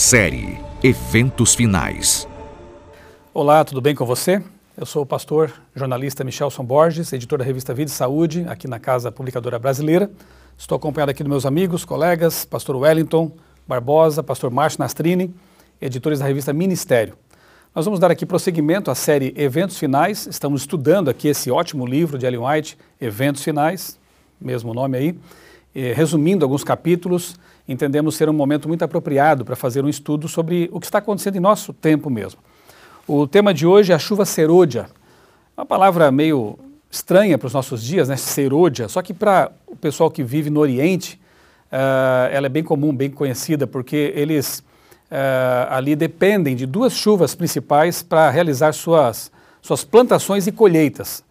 Série Eventos Finais. Olá, tudo bem com você? Eu sou o pastor jornalista Michelson Borges, editor da revista Vida e Saúde, aqui na Casa Publicadora Brasileira. Estou acompanhado aqui dos meus amigos, colegas, pastor Wellington Barbosa, pastor Márcio Nastrini, editores da revista Ministério. Nós vamos dar aqui prosseguimento à série Eventos Finais. Estamos estudando aqui esse ótimo livro de Ellen White, Eventos Finais, mesmo nome aí. E, resumindo alguns capítulos, entendemos ser um momento muito apropriado para fazer um estudo sobre o que está acontecendo em nosso tempo mesmo. O tema de hoje é a chuva serôdia. Uma palavra meio estranha para os nossos dias, né? Serôdia. Só que para o pessoal que vive no Oriente, uh, ela é bem comum, bem conhecida, porque eles uh, ali dependem de duas chuvas principais para realizar suas, suas plantações e colheitas.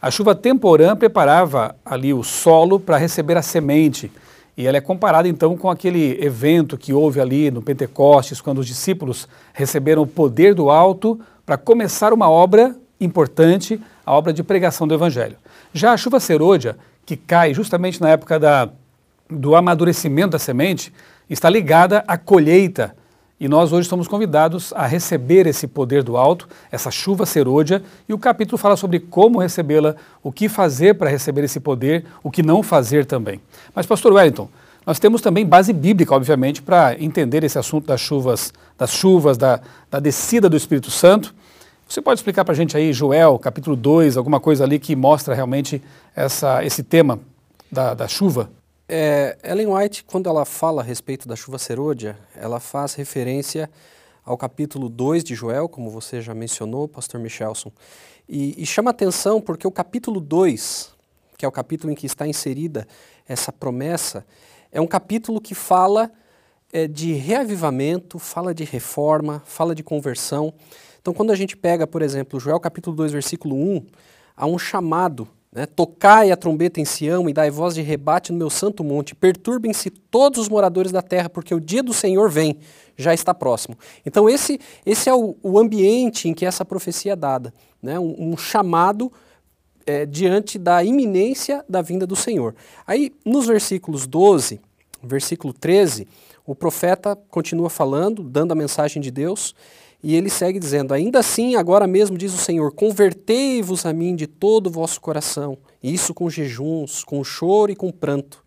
A chuva temporã preparava ali o solo para receber a semente. E ela é comparada então com aquele evento que houve ali no Pentecostes, quando os discípulos receberam o poder do alto para começar uma obra importante, a obra de pregação do Evangelho. Já a chuva serôdia, que cai justamente na época da, do amadurecimento da semente, está ligada à colheita e nós hoje somos convidados a receber esse poder do alto, essa chuva serôdia, e o capítulo fala sobre como recebê-la, o que fazer para receber esse poder, o que não fazer também. Mas, pastor Wellington, nós temos também base bíblica, obviamente, para entender esse assunto das chuvas, das chuvas, da, da descida do Espírito Santo. Você pode explicar para a gente aí, Joel, capítulo 2, alguma coisa ali que mostra realmente essa, esse tema da, da chuva? É, Ellen White, quando ela fala a respeito da chuva serôdia, ela faz referência ao capítulo 2 de Joel, como você já mencionou, pastor Michelson. E, e chama atenção porque o capítulo 2, que é o capítulo em que está inserida essa promessa, é um capítulo que fala é, de reavivamento, fala de reforma, fala de conversão. Então, quando a gente pega, por exemplo, Joel capítulo 2, versículo 1, há um chamado né? Tocai a trombeta em Sião e dai voz de rebate no meu santo monte. Perturbem-se todos os moradores da terra, porque o dia do Senhor vem, já está próximo. Então, esse, esse é o, o ambiente em que essa profecia é dada. Né? Um, um chamado é, diante da iminência da vinda do Senhor. Aí, nos versículos 12, versículo 13, o profeta continua falando, dando a mensagem de Deus. E ele segue dizendo: Ainda assim, agora mesmo diz o Senhor: Convertei-vos a mim de todo o vosso coração, isso com jejuns, com choro e com pranto.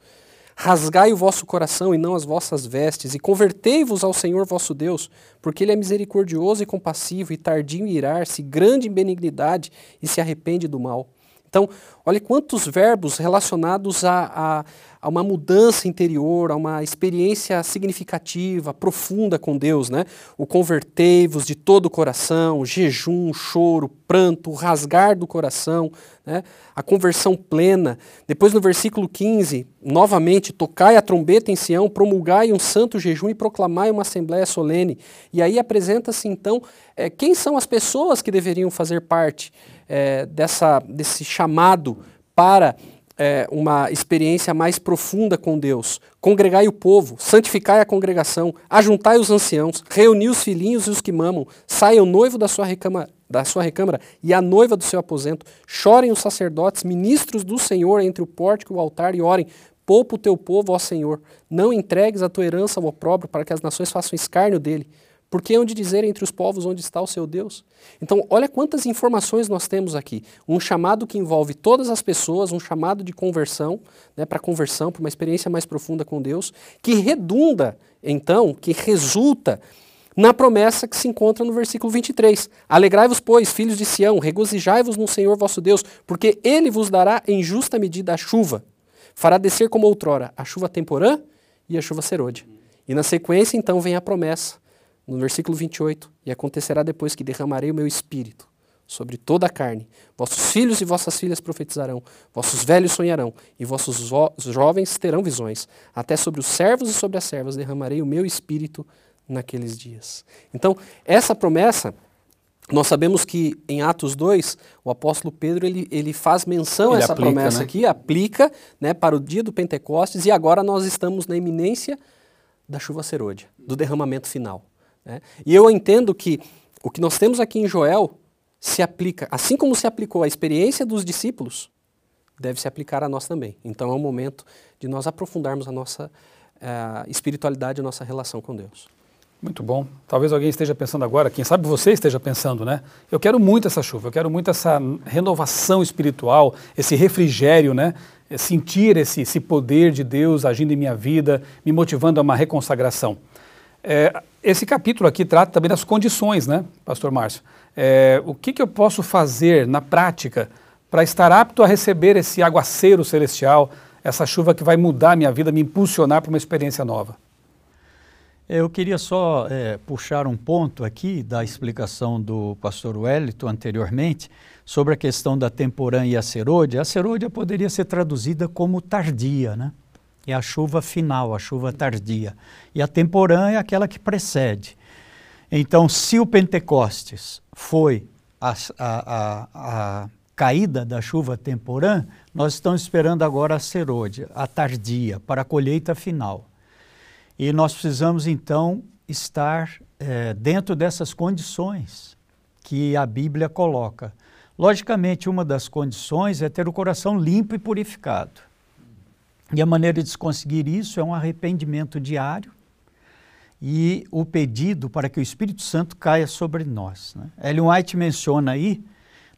Rasgai o vosso coração e não as vossas vestes, e convertei-vos ao Senhor vosso Deus, porque Ele é misericordioso e compassivo, e tardio em irar-se, grande em benignidade, e se arrepende do mal. Então, olha quantos verbos relacionados a, a, a, uma mudança interior, a uma experiência significativa, profunda com Deus, né? O convertei-vos de todo o coração, jejum, choro, pranto, rasgar do coração, né? a conversão plena. Depois no versículo 15, novamente, tocai a trombeta em Sião, promulgai um santo jejum e proclamai uma assembléia solene. E aí apresenta-se então é, quem são as pessoas que deveriam fazer parte é, dessa, desse chamado para é, uma experiência mais profunda com Deus. Congregai o povo, santificai a congregação, ajuntai os anciãos, reuni os filhinhos e os que mamam, saia o noivo da sua recâmara, da sua recâmara e a noiva do seu aposento, chorem os sacerdotes, ministros do Senhor entre o pórtico e o altar e orem, poupa o teu povo, ó Senhor, não entregues a tua herança ao opróbrio para que as nações façam escárnio dele. Porque onde dizer entre os povos onde está o seu Deus? Então, olha quantas informações nós temos aqui. Um chamado que envolve todas as pessoas, um chamado de conversão, né, para conversão, para uma experiência mais profunda com Deus, que redunda, então, que resulta na promessa que se encontra no versículo 23. Alegrai-vos, pois, filhos de Sião, regozijai-vos no Senhor vosso Deus, porque ele vos dará em justa medida a chuva. Fará descer como outrora a chuva temporã e a chuva serôdia. E na sequência, então, vem a promessa no versículo 28, e acontecerá depois que derramarei o meu espírito sobre toda a carne. Vossos filhos e vossas filhas profetizarão, vossos velhos sonharão, e vossos jovens terão visões. Até sobre os servos e sobre as servas derramarei o meu espírito naqueles dias. Então, essa promessa, nós sabemos que em Atos 2, o apóstolo Pedro ele, ele faz menção ele a essa aplica, promessa né? aqui, aplica né, para o dia do Pentecostes, e agora nós estamos na iminência da chuva serôdia, do derramamento final. Né? E eu entendo que o que nós temos aqui em Joel se aplica, assim como se aplicou a experiência dos discípulos, deve se aplicar a nós também. Então é o momento de nós aprofundarmos a nossa uh, espiritualidade, a nossa relação com Deus. Muito bom. Talvez alguém esteja pensando agora, quem sabe você esteja pensando, né? Eu quero muito essa chuva, eu quero muito essa renovação espiritual, esse refrigério, né? É sentir esse, esse poder de Deus agindo em minha vida, me motivando a uma reconsagração. É, esse capítulo aqui trata também das condições, né, Pastor Márcio? É, o que, que eu posso fazer na prática para estar apto a receber esse aguaceiro celestial, essa chuva que vai mudar a minha vida, me impulsionar para uma experiência nova? Eu queria só é, puxar um ponto aqui da explicação do pastor Wellington anteriormente sobre a questão da temporã e a serôdia. A serôdia poderia ser traduzida como tardia, né? É a chuva final, a chuva tardia. E a temporã é aquela que precede. Então, se o Pentecostes foi a, a, a, a caída da chuva temporã, nós estamos esperando agora a serôdia, a tardia, para a colheita final. E nós precisamos então estar é, dentro dessas condições que a Bíblia coloca. Logicamente, uma das condições é ter o coração limpo e purificado. E a maneira de se conseguir isso é um arrependimento diário e o pedido para que o Espírito Santo caia sobre nós. Né? Ellen White menciona aí,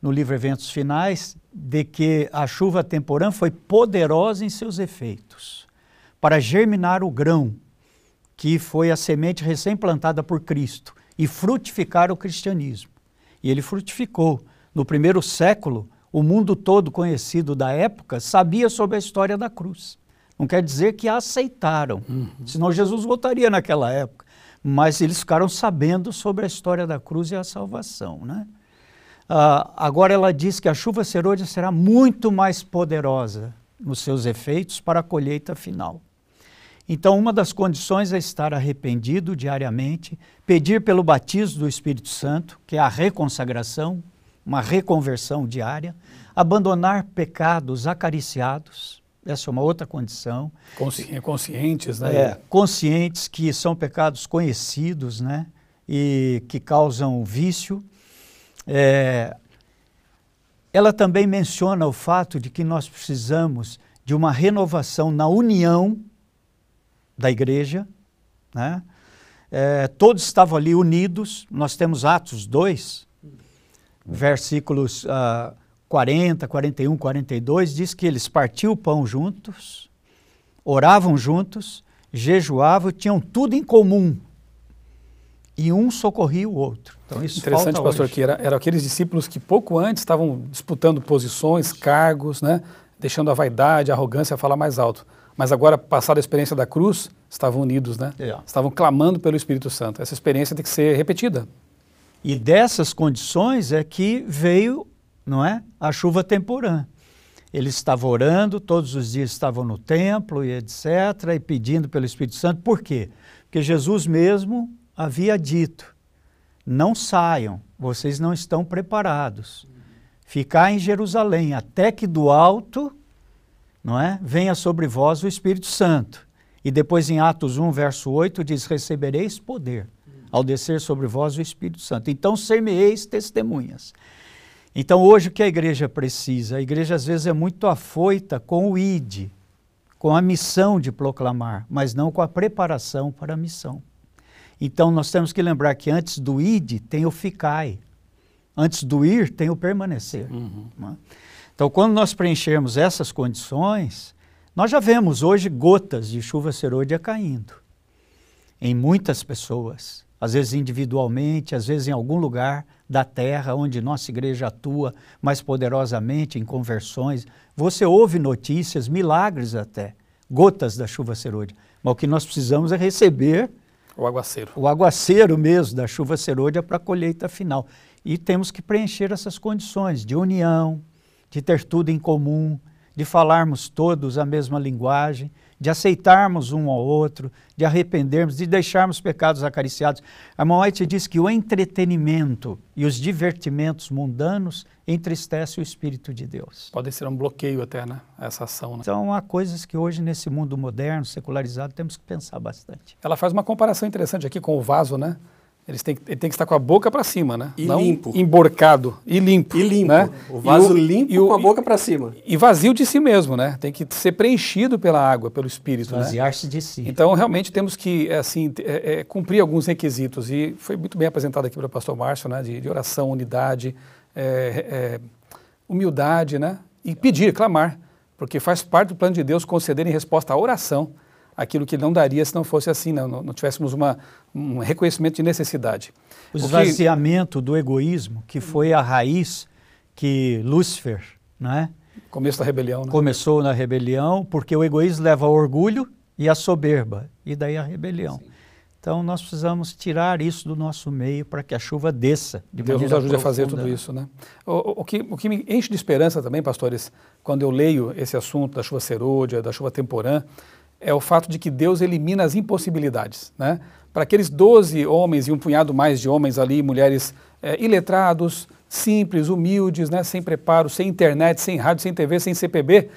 no livro Eventos Finais, de que a chuva temporã foi poderosa em seus efeitos para germinar o grão que foi a semente recém-plantada por Cristo e frutificar o cristianismo. E ele frutificou. No primeiro século, o mundo todo conhecido da época sabia sobre a história da cruz. Não quer dizer que a aceitaram, uhum. senão Jesus voltaria naquela época. Mas eles ficaram sabendo sobre a história da cruz e a salvação. Né? Ah, agora ela diz que a chuva serôdia será muito mais poderosa nos seus efeitos para a colheita final. Então, uma das condições é estar arrependido diariamente, pedir pelo batismo do Espírito Santo, que é a reconsagração, uma reconversão diária, abandonar pecados acariciados, essa é uma outra condição. Consci conscientes, né? É, conscientes que são pecados conhecidos, né? E que causam vício. É, ela também menciona o fato de que nós precisamos de uma renovação na união da igreja, né? É, todos estavam ali unidos. Nós temos Atos 2, versículos uh, 40, 41, 42, diz que eles partiam o pão juntos, oravam juntos, jejuavam, tinham tudo em comum. E um socorria o outro. Então, isso Interessante, pastor, hoje. que era, eram aqueles discípulos que pouco antes estavam disputando posições, cargos, né? deixando a vaidade, a arrogância falar mais alto mas agora, passada a experiência da cruz, estavam unidos, né? É. Estavam clamando pelo Espírito Santo. Essa experiência tem que ser repetida. E dessas condições é que veio, não é, a chuva temporã. Eles estavam orando, todos os dias estavam no templo e etc, e pedindo pelo Espírito Santo. Por quê? Porque Jesus mesmo havia dito: não saiam, vocês não estão preparados. Ficar em Jerusalém até que do alto não é? Venha sobre vós o Espírito Santo. E depois em Atos 1, verso 8, diz: Recebereis poder ao descer sobre vós o Espírito Santo. Então, ser-me-eis testemunhas. Então, hoje o que a igreja precisa? A igreja às vezes é muito afoita com o ID, com a missão de proclamar, mas não com a preparação para a missão. Então, nós temos que lembrar que antes do ID tem o ficai, antes do ir tem o permanecer. Uhum. É? Então, quando nós preenchermos essas condições, nós já vemos hoje gotas de chuva serôdia caindo em muitas pessoas, às vezes individualmente, às vezes em algum lugar da terra onde nossa igreja atua mais poderosamente em conversões. Você ouve notícias, milagres até, gotas da chuva serôdia. Mas o que nós precisamos é receber o aguaceiro. O aguaceiro mesmo da chuva serôdia para a colheita final. E temos que preencher essas condições de união, de ter tudo em comum, de falarmos todos a mesma linguagem, de aceitarmos um ao outro, de arrependermos, de deixarmos pecados acariciados. A White diz que o entretenimento e os divertimentos mundanos entristecem o Espírito de Deus. Pode ser um bloqueio até, né? Essa ação. Né? Então, há coisas que hoje, nesse mundo moderno, secularizado, temos que pensar bastante. Ela faz uma comparação interessante aqui com o vaso, né? Eles têm, ele tem que estar com a boca para cima, né? E Não limpo. emborcado. E limpo. E limpo. Né? O vaso E limpo e o- com a boca para cima. E vazio de si mesmo, né? Tem que ser preenchido pela água, pelo Espírito. Né? Esvaziar-se de si. Então, realmente, temos que assim, t- é, é, cumprir alguns requisitos. E foi muito bem apresentado aqui pelo pastor Márcio, né? de, de oração, unidade, é, é, humildade, né? E pedir, clamar. Porque faz parte do plano de Deus conceder em resposta à oração aquilo que não daria se não fosse assim, não, não, não tivéssemos uma, um reconhecimento de necessidade. O O que- esvaziamento do egoísmo, que foi a raiz que Lúcifer né, Começo da rebelião, né? começou na rebelião, porque o egoísmo leva ao orgulho e à soberba, e daí a rebelião. Então nós precisamos tirar isso do nosso meio para que a chuva desça. De Deus nos ajude a fazer profunda. tudo isso, né? O, o- o que, o que me enche de esperança também, pastores, quando eu leio esse assunto da chuva serôdia, da chuva temporã, é o fato de que Deus elimina as impossibilidades, né? Para aqueles 12 homens e um punhado mais de homens ali, mulheres eh, iletrados, simples, humildes, né? sem preparo, sem internet, sem rádio, sem TV, sem CPB,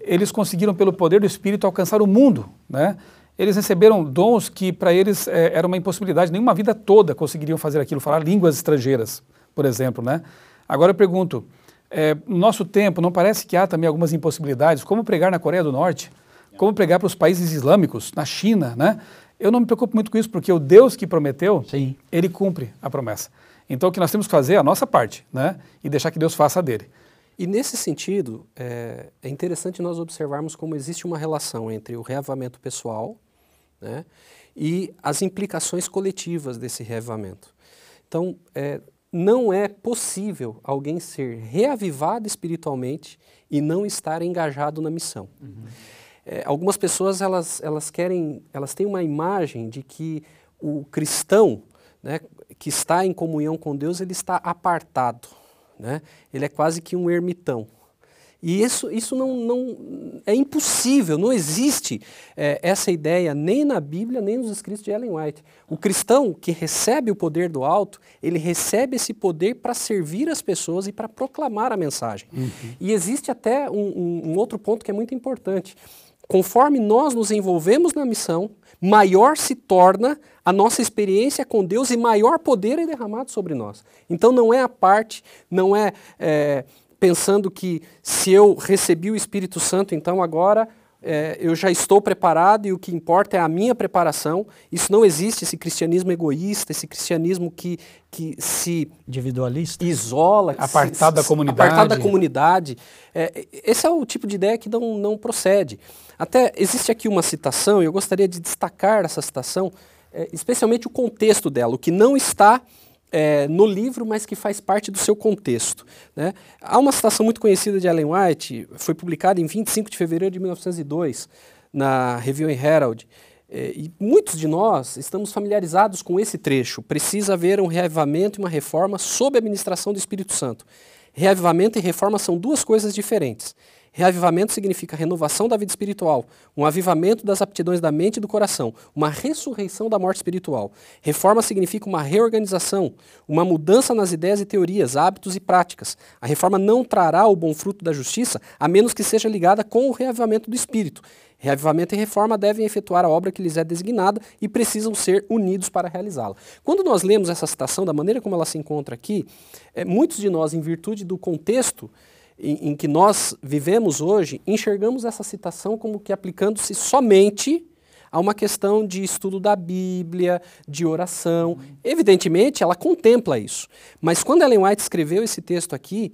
eles conseguiram, pelo poder do Espírito, alcançar o mundo, né? Eles receberam dons que para eles eh, era uma impossibilidade, nenhuma vida toda conseguiriam fazer aquilo, falar línguas estrangeiras, por exemplo, né? Agora eu pergunto, eh, no nosso tempo, não parece que há também algumas impossibilidades? Como pregar na Coreia do Norte? Como pregar para os países islâmicos, na China, né? Eu não me preocupo muito com isso, porque o Deus que prometeu, Sim. ele cumpre a promessa. Então o que nós temos que fazer é a nossa parte, né? E deixar que Deus faça a dele. E nesse sentido, é, é interessante nós observarmos como existe uma relação entre o reavamento pessoal né, e as implicações coletivas desse reavamento. Então, é, não é possível alguém ser reavivado espiritualmente e não estar engajado na missão. É, algumas pessoas elas, elas querem, elas têm uma imagem de que o cristão, né, que está em comunhão com Deus, ele está apartado, né? Ele é quase que um ermitão. E isso, isso não, não é impossível, não existe é, essa ideia nem na Bíblia, nem nos escritos de Ellen White. O cristão que recebe o poder do alto, ele recebe esse poder para servir as pessoas e para proclamar a mensagem. E existe até um, um- um outro ponto que é muito importante. Conforme nós nos envolvemos na missão, maior se torna a nossa experiência com Deus e maior poder é derramado sobre nós. Então não é a parte, não é, é, pensando que se eu recebi o Espírito Santo, então agora é, eu já estou preparado e o que importa é a minha preparação. Isso não existe, esse cristianismo egoísta, esse cristianismo que, que se Individualista. Isola, que Apartado da comunidade. Apartado da comunidade. É, esse é o tipo de ideia que não, não procede. Até existe aqui uma citação, e eu gostaria de destacar essa citação, é, especialmente o contexto dela, o que não está é, no livro, mas que faz parte do seu contexto. né? Há uma citação muito conhecida de Ellen White, foi publicada em 25 de fevereiro de 1902, na Review and Herald, é, e muitos de nós estamos familiarizados com esse trecho. Precisa haver um reavivamento e uma reforma sob a administração do Espírito Santo. Reavivamento e reforma são duas coisas diferentes. Reavivamento significa renovação da vida espiritual, um avivamento das aptidões da mente e do coração, uma ressurreição da morte espiritual. Reforma significa uma reorganização, uma mudança nas ideias e teorias, hábitos e práticas. A reforma não trará o bom fruto da justiça a menos que seja ligada com o reavivamento do espírito. Reavivamento e reforma devem efetuar a obra que lhes é designada e precisam ser unidos para realizá-la. Quando nós lemos essa citação, da maneira como ela se encontra aqui, é, muitos de nós, em virtude do contexto em, em que nós vivemos hoje, enxergamos essa citação como que aplicando-se somente a uma questão de estudo da Bíblia, de oração. Evidentemente, ela contempla isso. Mas quando Ellen White escreveu esse texto aqui,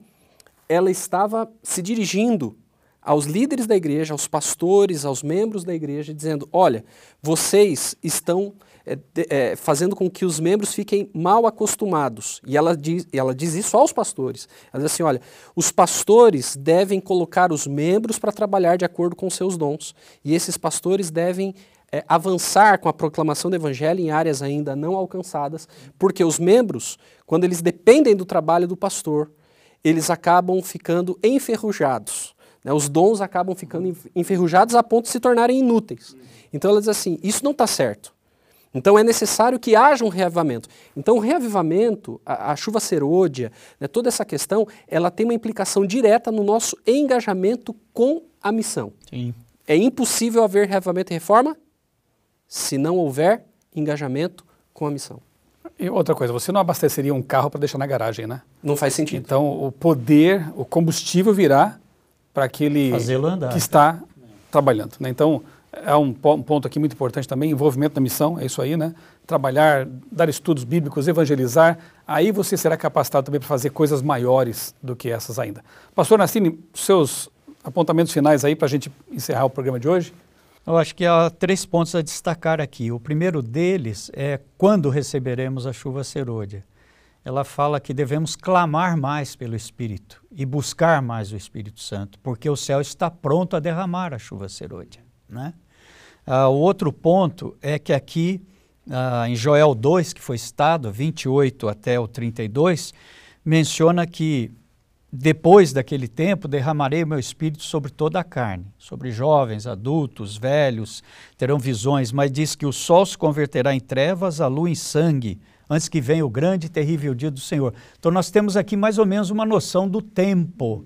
ela estava se dirigindo aos líderes da igreja, aos pastores, aos membros da igreja, dizendo: olha, vocês estão é, é, fazendo com que os membros fiquem mal acostumados. E ela diz, ela diz isso aos pastores. Ela diz assim: olha, os pastores devem colocar os membros para trabalhar de acordo com seus dons. E esses pastores devem é, avançar com a proclamação do evangelho em áreas ainda não alcançadas, porque os membros, quando eles dependem do trabalho do pastor, eles acabam ficando enferrujados. né? Os dons acabam ficando enf- enferrujados a ponto de se tornarem inúteis. Então ela diz assim: isso não está certo. Então é necessário que haja um reavivamento. Então o reavivamento, a, a chuva serôdia, né, toda essa questão, ela tem uma implicação direta no nosso engajamento com a missão. Sim. É impossível haver reavivamento e reforma se não houver engajamento com a missão. E, outra coisa, você não abasteceria um carro para deixar na garagem, né? Não faz sentido. Então, o poder, o combustível virá para aquele que está trabalhando. Né? Então, é um, um, ponto aqui muito importante também, envolvimento na missão, é isso aí, né? Trabalhar, dar estudos bíblicos, evangelizar, aí você será capacitado também para fazer coisas maiores do que essas ainda. Pastor Nassini, seus apontamentos finais aí para a gente encerrar o programa de hoje? Eu acho que há três pontos a destacar aqui. O primeiro deles é quando receberemos a chuva serôdia. Ela fala que devemos clamar mais pelo Espírito e buscar mais o Espírito Santo, porque o céu está pronto a derramar a chuva serôdia. Né? Ah, o outro ponto é que aqui, ah, em Joel 2, que foi citado, 28 até o 32, menciona que depois daquele tempo, derramarei o meu espírito sobre toda a carne, sobre jovens, adultos, velhos, terão visões, mas diz que o sol se converterá em trevas, a lua em sangue, antes que venha o grande e terrível dia do Senhor. Então nós temos aqui mais ou menos uma noção do tempo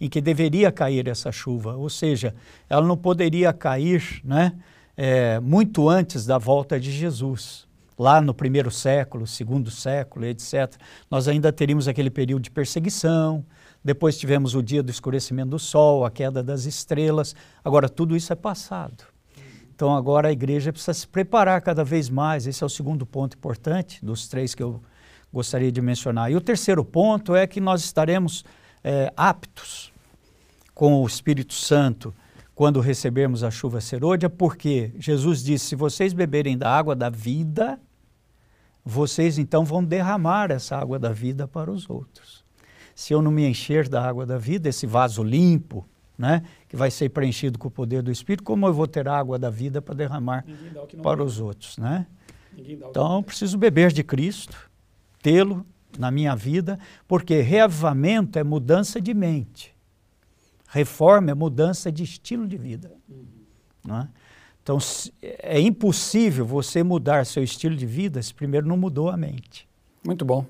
em que deveria cair essa chuva, ou seja, ela não poderia cair né, é, muito antes da volta de Jesus lá no primeiro século, segundo século, etc., nós ainda teríamos aquele período de perseguição, depois tivemos o dia do escurecimento do sol, a queda das estrelas. Agora, tudo isso é passado. Então, agora a igreja precisa se preparar cada vez mais. Esse é o segundo ponto importante dos três que eu gostaria de mencionar. E o terceiro ponto é que nós estaremos é, aptos com o Espírito Santo quando recebermos a chuva serôdia, porque Jesus disse: se vocês beberem da água da vida, vocês então vão derramar essa água da vida para os outros se eu não me encher da água da vida, esse vaso limpo, né, que vai ser preenchido com o poder do Espírito, como eu vou ter água da vida para derramar para os outros, né? Então, preciso beber de Cristo, tê-lo na minha vida, porque reavivamento é mudança de mente, reforma é mudança de estilo de vida. Uhum. Né? Então, é impossível você mudar seu estilo de vida se primeiro não mudou a mente. Muito bom.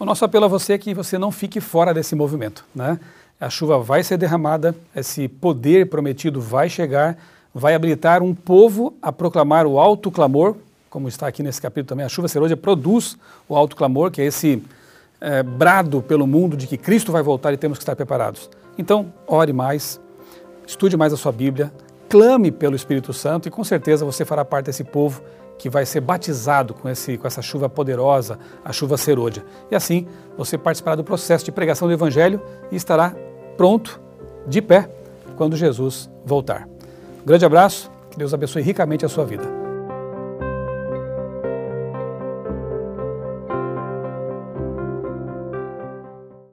O nosso apelo a você é que você não fique fora desse movimento. Né? A chuva vai ser derramada, esse poder prometido vai chegar, vai habilitar um povo a proclamar o alto clamor, como está aqui nesse capítulo também. A chuva serôdia produz o alto clamor, que é esse é, brado pelo mundo de que Cristo vai voltar e temos que estar preparados. Então, ore mais, estude mais a sua Bíblia, clame pelo Espírito Santo e com certeza você fará parte desse povo que vai ser batizado com, esse, com essa chuva poderosa, a chuva serôdia. E assim você participará do processo de pregação do Evangelho e estará pronto, de pé, quando Jesus voltar. Um grande abraço, que Deus abençoe ricamente a sua vida.